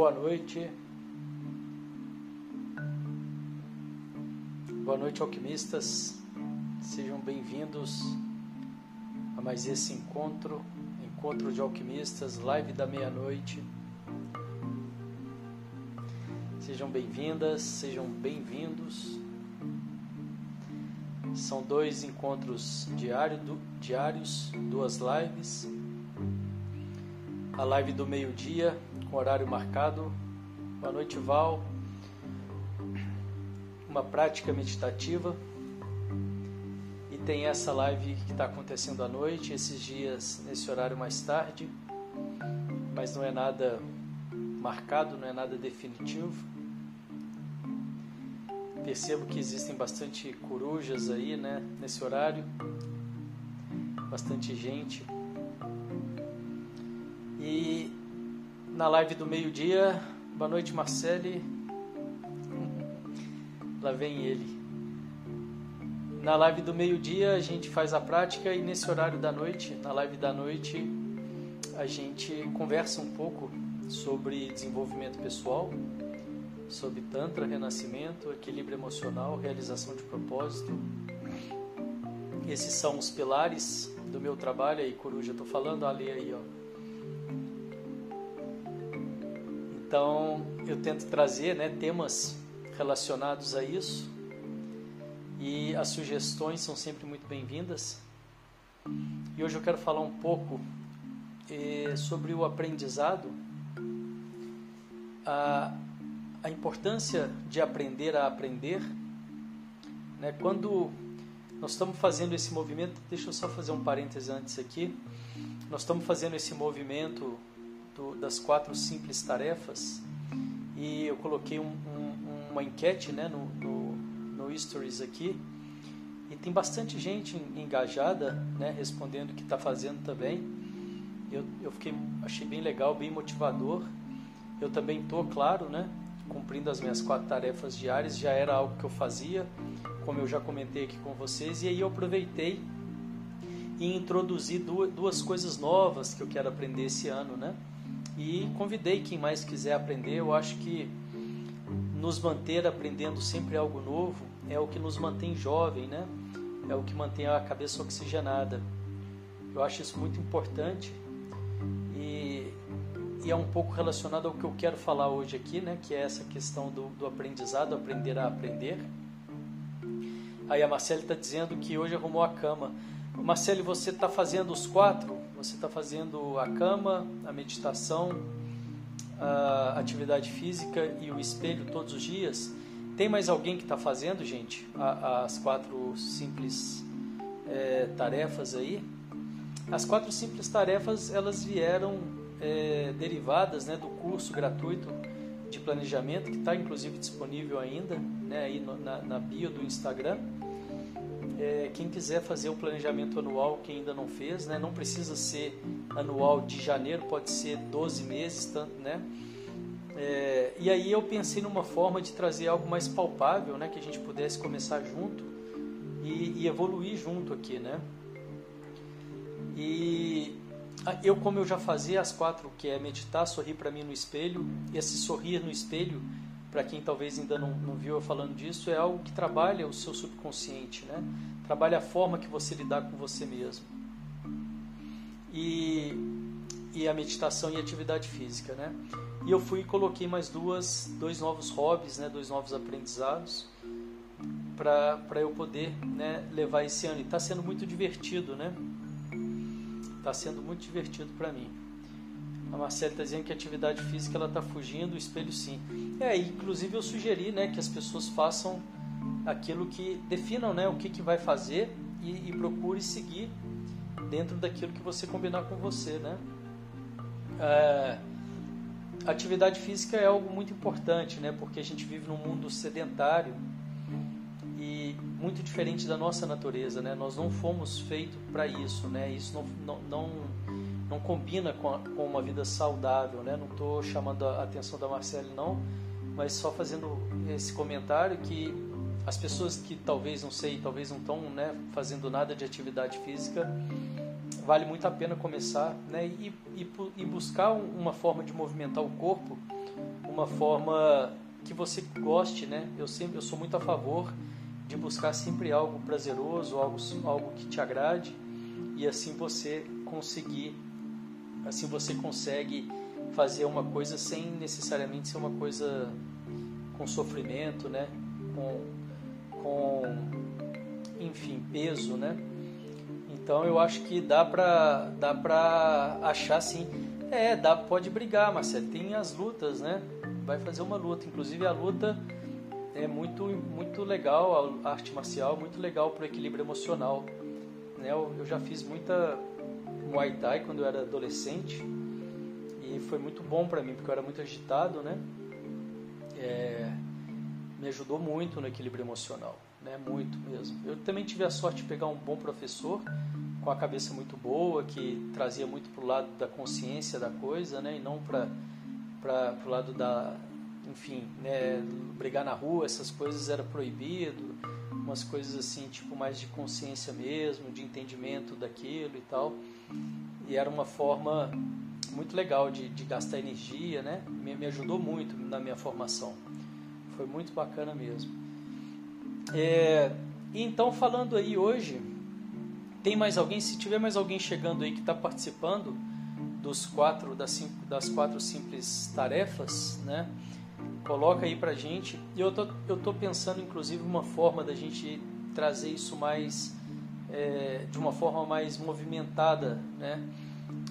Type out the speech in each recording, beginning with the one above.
Boa noite. Noite, alquimistas. Sejam bem-vindos a mais esse encontro, encontro de alquimistas, live da meia-noite. Sejam bem-vindas, sejam bem-vindos. São dois encontros diário, diários, duas lives. A live do meio-dia com horário marcado. Boa noite, Val. Uma prática meditativa. E tem essa live que está acontecendo à noite, esses dias, nesse horário mais tarde. Mas não é nada marcado, não é nada definitivo. Percebo que existem bastante corujas aí, né, nesse horário. Bastante gente. E na live do meio-dia. Boa noite, Marcele. Lá vem ele. Na live do meio-dia a gente faz a prática e nesse horário da noite, na live da noite, a gente conversa um pouco sobre desenvolvimento pessoal, sobre Tantra, renascimento, equilíbrio emocional, realização de propósito. Esses são os pilares do meu trabalho aí, Coruja, estou falando ali aí, ó Então eu tento trazer né, temas relacionados a isso e as sugestões são sempre muito bem-vindas. E hoje eu quero falar um pouco eh, sobre o aprendizado, a, a importância de aprender a aprender. Né? Quando nós estamos fazendo esse movimento, deixa eu só fazer um parêntese antes aqui. Nós estamos fazendo esse movimento do, das quatro simples tarefas e eu coloquei um, uma enquete né, no, no, no Stories aqui e tem bastante gente engajada né, respondendo que está fazendo também. Eu, eu fiquei, achei bem legal, bem motivador. Eu também estou, claro, né, cumprindo as minhas quatro tarefas diárias, já era algo que eu fazia, como eu já comentei aqui com vocês, e aí eu aproveitei e introduzi duas, duas coisas novas que eu quero aprender esse ano, né? E convidei quem mais quiser aprender. Eu acho que nos manter aprendendo sempre algo novo é o que nos mantém jovem, né? É o que mantém a cabeça oxigenada. Eu acho isso muito importante e, e é um pouco relacionado ao que eu quero falar hoje aqui, né? Que é essa questão do, do aprendizado, aprender a aprender. Aí a Marcele está dizendo que hoje arrumou a cama. Marcele, você está fazendo os quatro? Você está fazendo a cama, a meditação, a atividade física e o espelho todos os dias? Tem mais alguém que está fazendo, gente, as quatro simples é, tarefas aí? As quatro simples tarefas elas vieram é, derivadas né, do curso gratuito de planejamento que está inclusive disponível ainda né, aí no, na, na bio do Instagram é, quem quiser fazer o planejamento anual, quem ainda não fez, né, não precisa ser anual de janeiro, pode ser 12 meses, tanto, né? É, e aí eu pensei numa forma de trazer algo mais palpável, né, que a gente pudesse começar junto e, e evoluir junto aqui, né? E eu, como eu já fazia as quatro, que é meditar, sorrir para mim no espelho, esse sorrir no espelho para quem talvez ainda não, não viu eu falando disso, é algo que trabalha o seu subconsciente, né? Trabalha a forma que você lidar com você mesmo. E, e a meditação e atividade física, né? E eu fui e coloquei mais duas, dois novos hobbies, né? Dois novos aprendizados para eu poder né, levar esse ano. E está sendo muito divertido, né? Está sendo muito divertido para mim. A Marcela está dizendo que a atividade física ela está fugindo, o espelho sim. É, inclusive eu sugeri né, que as pessoas façam aquilo que definam né, o que, que vai fazer e, e procure seguir dentro daquilo que você combinar com você. Né? É, atividade física é algo muito importante, né? Porque a gente vive num mundo sedentário e muito diferente da nossa natureza, né? Nós não fomos feitos para isso, né? Isso não, não, não, não combina com, a, com, uma vida saudável, né? Não estou chamando a atenção da Marcele, não, mas só fazendo esse comentário que as pessoas que talvez, não sei, talvez não estão né, fazendo nada de atividade física, vale muito a pena começar né, e, e, e buscar uma forma de movimentar o corpo, uma forma que você goste, né? Eu sempre eu sou muito a favor de buscar sempre algo prazeroso, algo, algo que te agrade e assim você conseguir, assim você consegue fazer uma coisa sem necessariamente ser uma coisa com sofrimento, né? Com, com enfim, peso, né? Então eu acho que dá pra, dá pra achar assim, é, dá, pode brigar, Marcelo, tem as lutas, né? Vai fazer uma luta, inclusive a luta é muito, muito legal, a arte marcial, muito legal para o equilíbrio emocional. Né? Eu, eu, já fiz muita Muay Thai quando eu era adolescente e foi muito bom para mim, porque eu era muito agitado, né? É, me ajudou muito no equilíbrio emocional, né? Muito mesmo. Eu também tive a sorte de pegar um bom professor com a cabeça muito boa, que trazia muito para o lado da consciência da coisa, né? E não para o lado da, enfim, né, brigar na rua, essas coisas era proibido, umas coisas assim, tipo mais de consciência mesmo, de entendimento daquilo e tal. E era uma forma muito legal de, de gastar energia, né? Me, me, ajudou muito na minha formação. Foi muito bacana mesmo. É, então, falando aí hoje, tem mais alguém? Se tiver mais alguém chegando aí que está participando dos quatro das, cinco, das quatro simples tarefas, né? Coloca aí pra gente. E eu tô, eu tô pensando, inclusive, uma forma da gente trazer isso mais. É, de uma forma mais movimentada, né?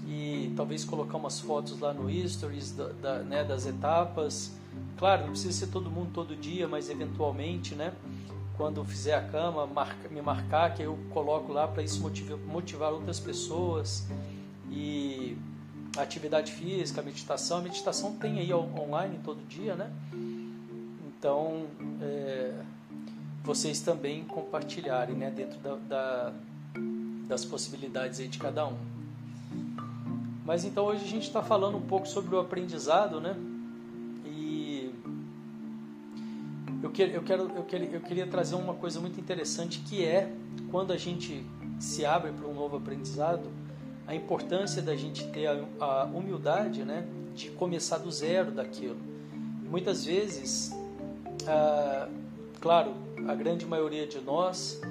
E talvez colocar umas fotos lá no Stories da, da, né, das etapas. Claro, não precisa ser todo mundo todo dia, mas eventualmente, né? Quando fizer a cama, marca, me marcar, que eu coloco lá para isso motivar, motivar outras pessoas. E atividade física, meditação. A meditação tem aí online todo dia, né? Então, é, vocês também compartilharem, né? Dentro da, da, das possibilidades aí de cada um. Mas então hoje a gente está falando um pouco sobre o aprendizado, né? Eu, que, eu, quero, eu, quero, eu queria trazer uma coisa muito interessante que é quando a gente se abre para um novo aprendizado, a importância da gente ter a, humildade né, de começar do zero daquilo. Muitas vezes, ah, claro, a grande maioria de nós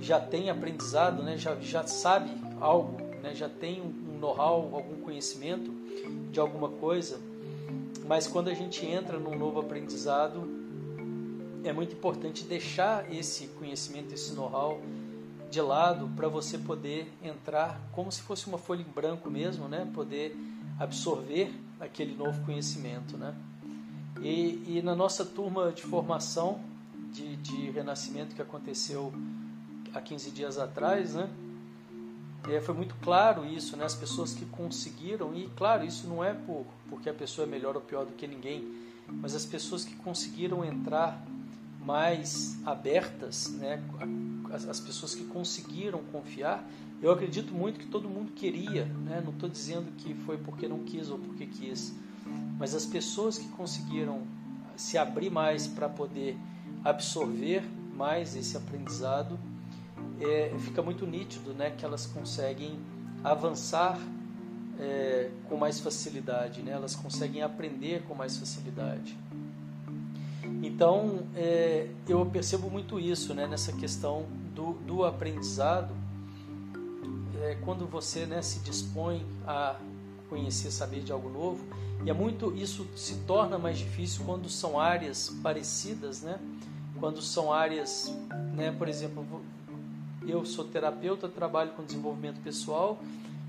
já tem aprendizado, né, já, já sabe algo, né, já tem um know-how, algum conhecimento de alguma coisa, mas quando a gente entra num novo aprendizado, é muito importante deixar esse conhecimento, esse know-how de lado para você poder entrar como se fosse uma folha em branco mesmo, né? Poder absorver aquele novo conhecimento, né? E, e na nossa turma de formação de, de renascimento que aconteceu há 15 dias atrás, né? É, foi muito claro isso, né? As pessoas que conseguiram, e claro, isso não é por, porque a pessoa é melhor ou pior do que ninguém, mas as pessoas que conseguiram entrar mais abertas, né? as, as pessoas que conseguiram confiar, eu acredito muito que todo mundo queria, né? não estou dizendo que foi porque não quis ou porque quis, mas as pessoas que conseguiram se abrir mais para poder absorver mais esse aprendizado, é, fica muito nítido né? que elas conseguem avançar é, com mais facilidade, né? elas conseguem aprender com mais facilidade. Então, é, eu percebo muito isso né, nessa questão do, do aprendizado. É, quando você né, se dispõe a conhecer, saber de algo novo, e é muito isso se torna mais difícil quando são áreas parecidas, né? Quando são áreas, né, por exemplo, eu sou terapeuta, trabalho com desenvolvimento pessoal,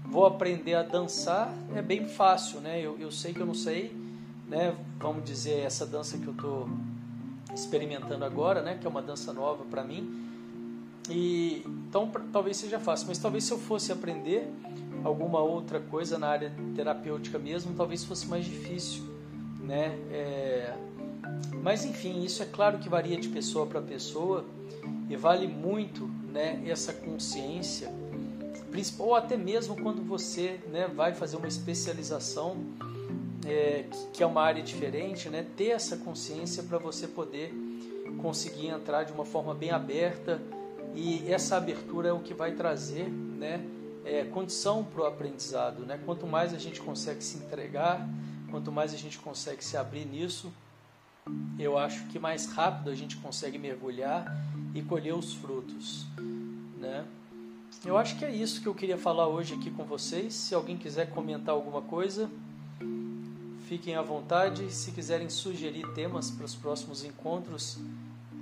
vou aprender a dançar, é bem fácil, né? Eu, eu sei que eu não sei, né? Vamos dizer essa dança que eu estou experimentando agora, né, que é uma dança nova para mim. E então talvez seja fácil, mas talvez se eu fosse aprender alguma outra coisa na área terapêutica mesmo, talvez fosse mais difícil, né? É... Mas enfim, isso é claro que varia de pessoa para pessoa e vale muito, né? Essa consciência, ou até mesmo quando você, né, vai fazer uma especialização é, que é uma área diferente, né? Ter essa consciência para você poder conseguir entrar de uma forma bem aberta e essa abertura é o que vai trazer, né? É, condição para o aprendizado, né? Quanto mais a gente consegue se entregar, quanto mais a gente consegue se abrir nisso, eu acho que mais rápido a gente consegue mergulhar e colher os frutos, né? Eu acho que é isso que eu queria falar hoje aqui com vocês. Se alguém quiser comentar alguma coisa, fiquem à vontade. Se quiserem sugerir temas para os próximos encontros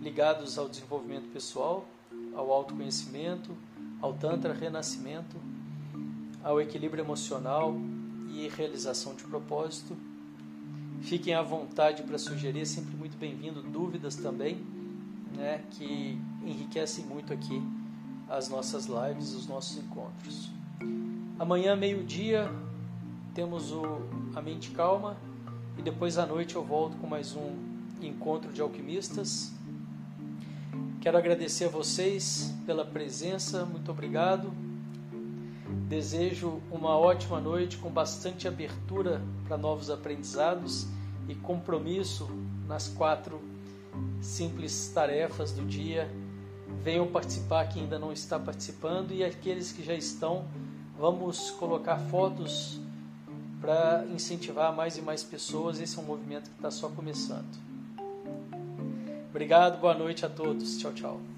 ligados ao desenvolvimento pessoal, ao autoconhecimento, ao Tantra Renascimento, ao equilíbrio emocional e realização de propósito. Fiquem à vontade para sugerir, é sempre muito bem-vindo. Dúvidas também, né, que enriquecem muito aqui as nossas lives, os nossos encontros. Amanhã, meio-dia, temos o A Mente Calma e depois à noite eu volto com mais um encontro de alquimistas. Quero agradecer a vocês pela presença, muito obrigado. Desejo uma ótima noite com bastante abertura para novos aprendizados e compromisso nas quatro simples tarefas do dia. Venham participar quem ainda não está participando e aqueles que já estão, vamos colocar fotos para incentivar mais e mais pessoas. Esse é um movimento que está só começando. Obrigado, boa noite a todos. Tchau, tchau.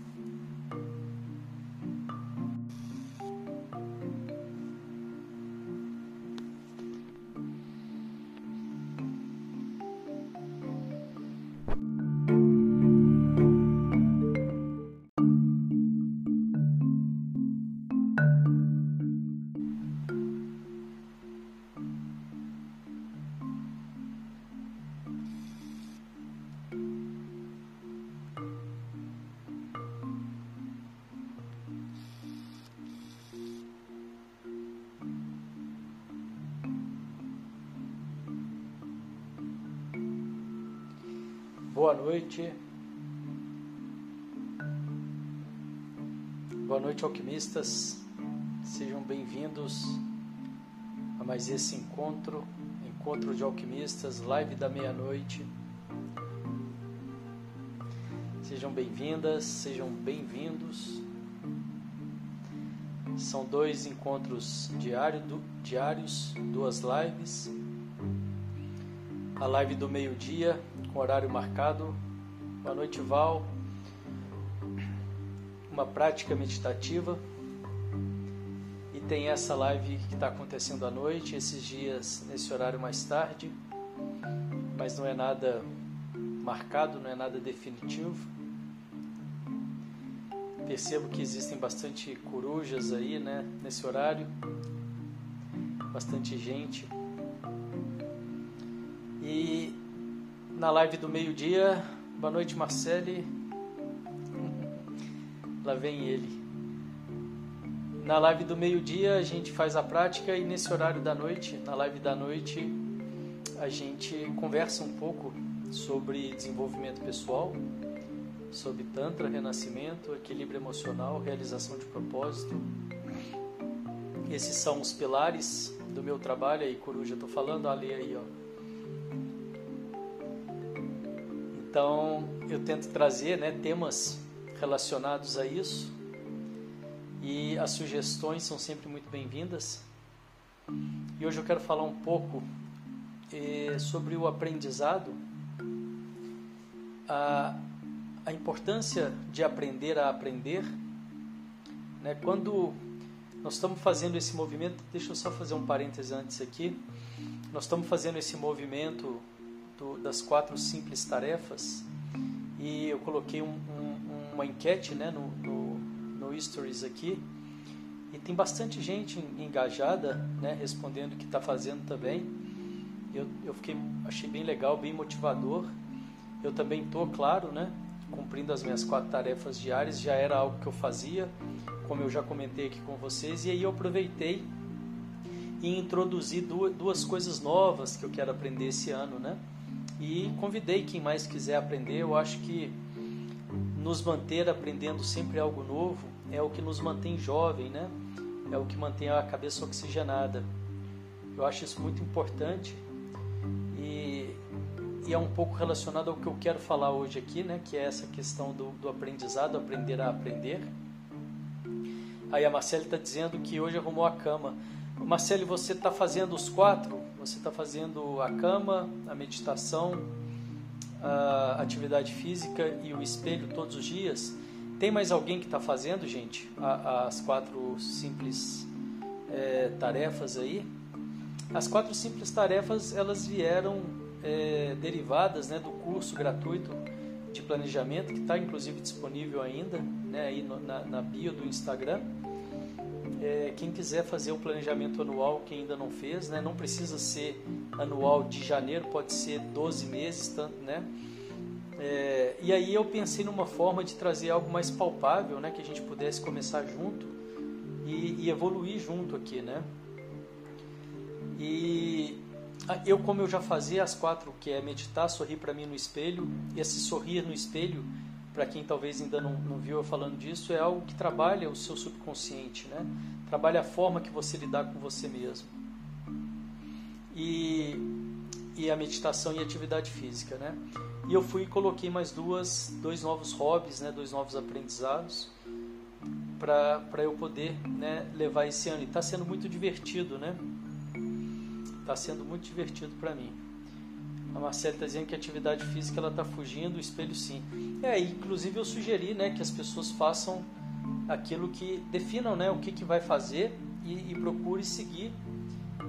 Boa noite. Boa noite, alquimistas. Sejam bem-vindos a mais esse encontro, encontro de alquimistas, live da meia-noite. Sejam bem-vindas, sejam bem-vindos. São dois encontros diário, diários, duas lives. A live do meio-dia com horário marcado. Boa noite, Val. Uma prática meditativa. E tem essa live que está acontecendo à noite, esses dias, nesse horário mais tarde. Mas não é nada marcado, não é nada definitivo. Percebo que existem bastante corujas aí, né, nesse horário. Bastante gente. E na live do meio-dia. Boa noite, Marcele. Lá vem ele. Na live do meio-dia a gente faz a prática e nesse horário da noite, na live da noite, a gente conversa um pouco sobre desenvolvimento pessoal, sobre Tantra, renascimento, equilíbrio emocional, realização de propósito. Esses são os pilares do meu trabalho aí, Coruja, estou falando, ali aí, ó Então eu tento trazer né, temas relacionados a isso e as sugestões são sempre muito bem-vindas. E hoje eu quero falar um pouco eh, sobre o aprendizado, a, a importância de aprender a aprender. Né? Quando nós estamos fazendo esse movimento, deixa eu só fazer um parêntese antes aqui. Nós estamos fazendo esse movimento do, das quatro simples tarefas e eu coloquei um, um, uma enquete né, no, no, no Stories aqui e tem bastante gente engajada né, respondendo que está fazendo também. Eu, eu fiquei, achei bem legal, bem motivador. Eu também estou, claro, né, cumprindo as minhas quatro tarefas diárias, já era algo que eu fazia, como eu já comentei aqui com vocês, e aí eu aproveitei e introduzi duas coisas novas que eu quero aprender esse ano, né? E convidei quem mais quiser aprender. Eu acho que nos manter aprendendo sempre algo novo é o que nos mantém jovem, né? É o que mantém a cabeça oxigenada. Eu acho isso muito importante e, e é um pouco relacionado ao que eu quero falar hoje aqui, né? Que é essa questão do, do aprendizado, aprender a aprender. Aí a Marcele está dizendo que hoje arrumou a cama. Marcele, você está fazendo os quatro? Você está fazendo a cama, a meditação, a atividade física e o espelho todos os dias? Tem mais alguém que está fazendo, gente, as quatro simples é, tarefas aí? As quatro simples tarefas elas vieram é, derivadas né, do curso gratuito de planejamento que está inclusive disponível ainda, né, aí no, na, na bio do Instagram. É, quem quiser fazer o planejamento anual, que ainda não fez, né, não precisa ser anual de janeiro, pode ser 12 meses, tanto, né? É, e aí eu pensei numa forma de trazer algo mais palpável, né, que a gente pudesse começar junto e, e evoluir junto aqui, né? E eu, como eu já fazia as quatro, que é meditar, sorrir para mim no espelho, e esse sorrir no espelho, para quem talvez ainda não, não viu eu falando disso, é algo que trabalha o seu subconsciente, né? Trabalha a forma que você lidar com você mesmo. E, e a meditação e a atividade física, né? E eu fui e coloquei mais duas, dois novos hobbies, né, dois novos aprendizados para eu poder né, levar esse ano. E está sendo muito divertido, né? Está sendo muito divertido para mim. A Marcela está dizendo que a atividade física ela está fugindo, o espelho sim. É, inclusive eu sugeri né, que as pessoas façam aquilo que definam né, o que, que vai fazer e, e procure seguir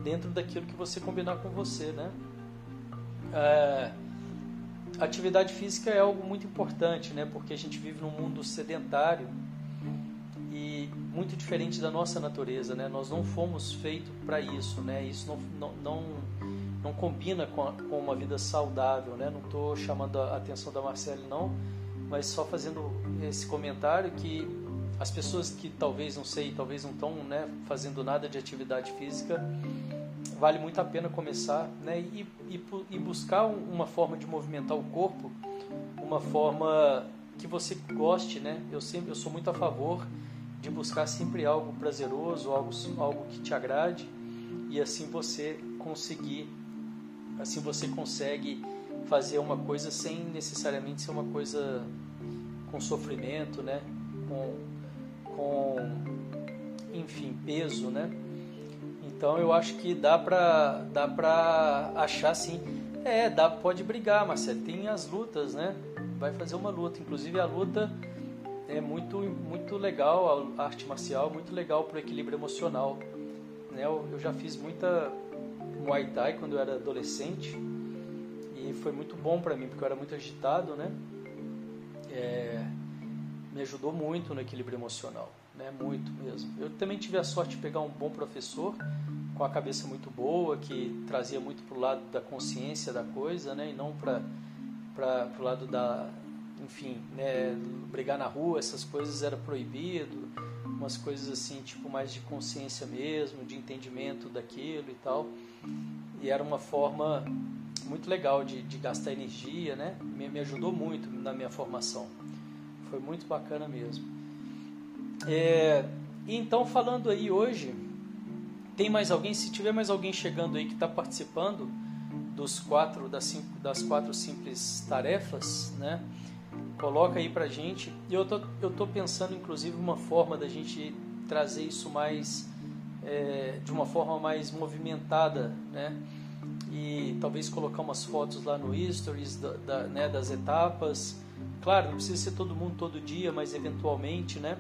dentro daquilo que você combinar com você, né? É, atividade física é algo muito importante, né? Porque a gente vive num mundo sedentário e muito diferente da nossa natureza, né? Nós não fomos feitos para isso, né? Isso não, não, não, não combina com, a, com, uma vida saudável, né? Não estou chamando a atenção da Marcele, não, mas só fazendo esse comentário que as pessoas que talvez, não sei, talvez não estão né, fazendo nada de atividade física vale muito a pena começar né, e, e, e, buscar uma forma de movimentar o corpo, uma forma que você goste, né? Eu sempre eu sou muito a favor de buscar sempre algo prazeroso, algo, algo que te agrade e assim você conseguir, assim você consegue fazer uma coisa sem necessariamente ser uma coisa com sofrimento, né? Com, com enfim peso, né? Então eu acho que dá pra, dá pra achar assim. É, dá, pode brigar, Marcelo. Tem as lutas, né? Vai fazer uma luta. Inclusive a luta é muito, muito legal, a arte marcial, muito legal para o equilíbrio emocional. Né? Eu, eu já fiz muita Muay Thai quando eu era adolescente e foi muito bom para mim, porque eu era muito agitado, né? É, me ajudou muito no equilíbrio emocional né? Muito mesmo. Eu também tive a sorte de pegar um bom professor com a cabeça muito boa, que trazia muito para o lado da consciência da coisa, né? E não para para o lado da, enfim, né? Brigar na rua, essas coisas era proibido, umas coisas assim, tipo mais de consciência mesmo, de entendimento daquilo e tal. E era uma forma muito legal de, de gastar energia, né? Me, me ajudou muito na minha formação. Foi muito bacana mesmo. É, então, falando aí hoje, tem mais alguém? Se tiver mais alguém chegando aí que está participando dos quatro das, cinco, das quatro simples tarefas, né? Coloca aí pra gente. Eu tô, eu tô pensando, inclusive, uma forma da gente trazer isso mais é, de uma forma mais movimentada, né? E talvez colocar umas fotos lá no Stories da, da, né, das etapas. Claro, não precisa ser todo mundo todo dia, mas eventualmente, né?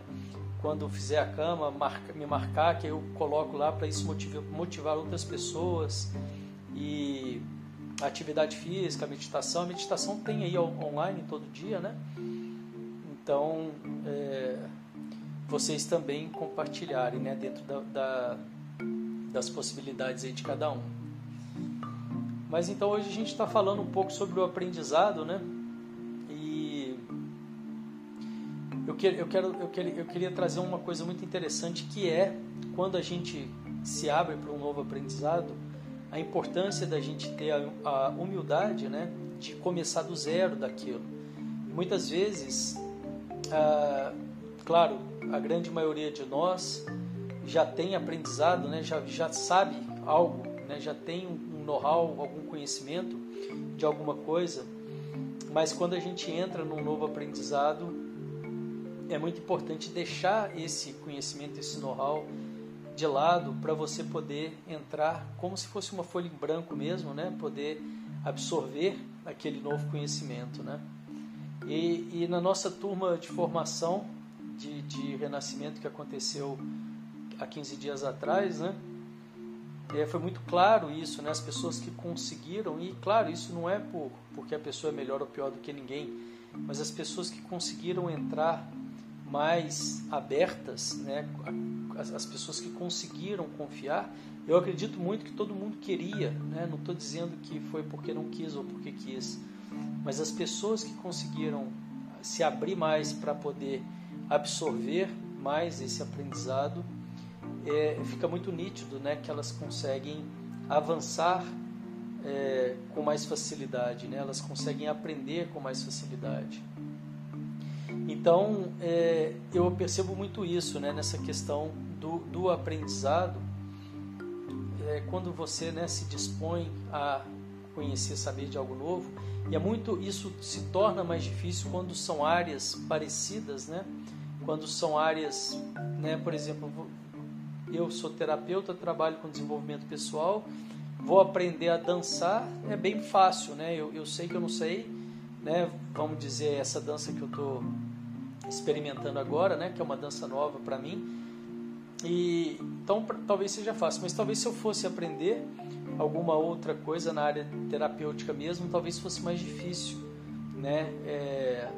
quando fizer a cama, marca, me marcar, que eu coloco lá para isso motivar, motivar outras pessoas. E atividade física, meditação. A meditação tem aí online todo dia, né? Então, é, vocês também compartilharem, né? Dentro da, da, das possibilidades aí de cada um. Mas então hoje a gente está falando um pouco sobre o aprendizado, né? eu, que, eu, quero, eu, eu queria trazer uma coisa muito interessante que é quando a gente se abre para um novo aprendizado, a importância da gente ter a, humildade, né? de começar do zero daquilo. Muitas vezes, ah, claro, a grande maioria de nós já tem aprendizado, né, já, já sabe algo, né, já tem um know-how, algum conhecimento de alguma coisa, mas quando a gente entra num novo aprendizado, é muito importante deixar esse conhecimento, esse know-how de lado para você poder entrar como se fosse uma folha em branco mesmo, né? Poder absorver aquele novo conhecimento, né? E, e na nossa turma de formação de, de renascimento que aconteceu há 15 dias atrás, né? É, foi muito claro isso, né? As pessoas que conseguiram, e claro, isso não é por, porque a pessoa é melhor ou pior do que ninguém, mas as pessoas que conseguiram entrar mais abertas, né? As, as pessoas que conseguiram confiar, eu acredito muito que todo mundo queria, né? Não estou dizendo que foi porque não quis ou porque quis, mas as pessoas que conseguiram se abrir mais para poder absorver mais esse aprendizado é, fica muito nítido né, que elas conseguem avançar é, com mais facilidade, né? elas conseguem aprender com mais facilidade. Então, é, eu percebo muito isso né, nessa questão do, do aprendizado, é, quando você né, se dispõe a conhecer, saber de algo novo, e é muito isso se torna mais difícil quando são áreas parecidas, né? Quando são áreas, né, por exemplo, eu sou terapeuta, trabalho com desenvolvimento pessoal, vou aprender a dançar, é bem fácil, né? Eu, eu sei que eu não sei, né? Vamos dizer, essa dança que eu estou experimentando agora, né? Que é uma dança nova para mim. E então talvez seja fácil, mas talvez se eu fosse aprender alguma outra coisa na área terapêutica mesmo, talvez fosse mais difícil, né? É...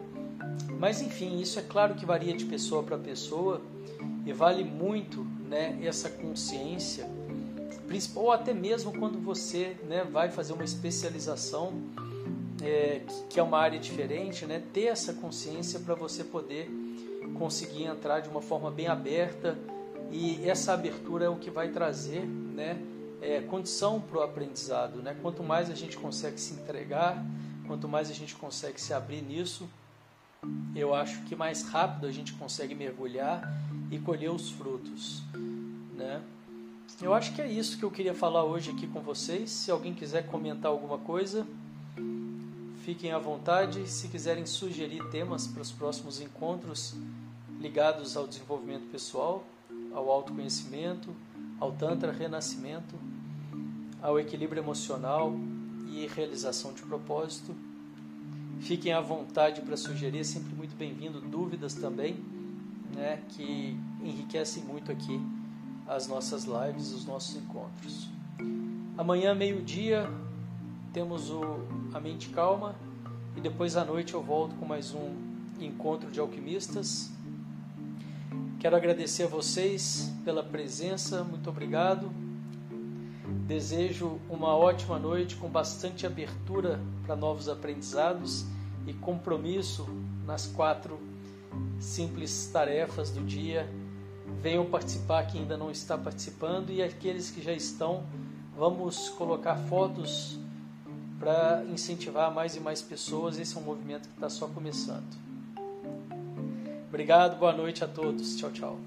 Mas enfim, isso é claro que varia de pessoa para pessoa e vale muito né, essa consciência, ou até mesmo quando você né, vai fazer uma especialização é, que é uma área diferente, né, ter essa consciência para você poder conseguir entrar de uma forma bem aberta e essa abertura é o que vai trazer né, é, condição para o aprendizado. Né? Quanto mais a gente consegue se entregar, quanto mais a gente consegue se abrir nisso, eu acho que mais rápido a gente consegue mergulhar e colher os frutos. Né? Eu acho que é isso que eu queria falar hoje aqui com vocês. Se alguém quiser comentar alguma coisa, fiquem à vontade. Se quiserem sugerir temas para os próximos encontros ligados ao desenvolvimento pessoal, ao autoconhecimento, ao Tantra Renascimento, ao equilíbrio emocional e realização de propósito, fiquem à vontade para sugerir, é sempre muito bem-vindo. Dúvidas também né, que enriquecem muito aqui as nossas lives, os nossos encontros. Amanhã, meio-dia, temos o A Mente Calma e depois à noite eu volto com mais um encontro de alquimistas. Quero agradecer a vocês pela presença, muito obrigado. Desejo uma ótima noite com bastante abertura para novos aprendizados e compromisso nas quatro simples tarefas do dia. Venham participar quem ainda não está participando e aqueles que já estão, vamos colocar fotos para incentivar mais e mais pessoas. Esse é um movimento que está só começando. Obrigado, boa noite a todos. Tchau, tchau.